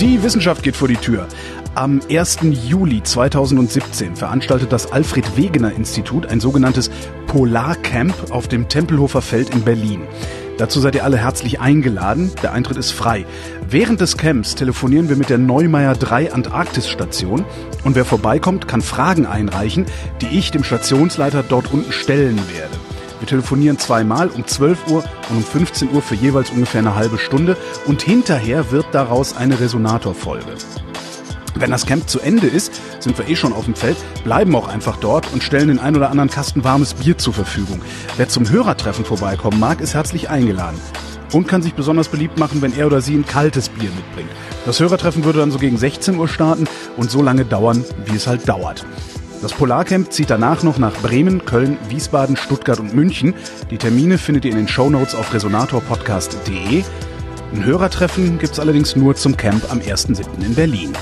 Die Wissenschaft geht vor die Tür. Am 1. Juli 2017 veranstaltet das Alfred Wegener Institut ein sogenanntes Polarcamp auf dem Tempelhofer Feld in Berlin. Dazu seid ihr alle herzlich eingeladen. Der Eintritt ist frei. Während des Camps telefonieren wir mit der Neumeier 3 Antarktis-Station und wer vorbeikommt, kann Fragen einreichen, die ich dem Stationsleiter dort unten stellen werde. Wir telefonieren zweimal um 12 Uhr und um 15 Uhr für jeweils ungefähr eine halbe Stunde und hinterher wird daraus eine Resonatorfolge. Wenn das Camp zu Ende ist, sind wir eh schon auf dem Feld, bleiben auch einfach dort und stellen den ein oder anderen Kasten warmes Bier zur Verfügung. Wer zum Hörertreffen vorbeikommen mag, ist herzlich eingeladen. Und kann sich besonders beliebt machen, wenn er oder sie ein kaltes Bier mitbringt. Das Hörertreffen würde dann so gegen 16 Uhr starten und so lange dauern, wie es halt dauert. Das Polarcamp zieht danach noch nach Bremen, Köln, Wiesbaden, Stuttgart und München. Die Termine findet ihr in den Shownotes auf resonatorpodcast.de. Ein Hörertreffen gibt's allerdings nur zum Camp am 1.7. in Berlin.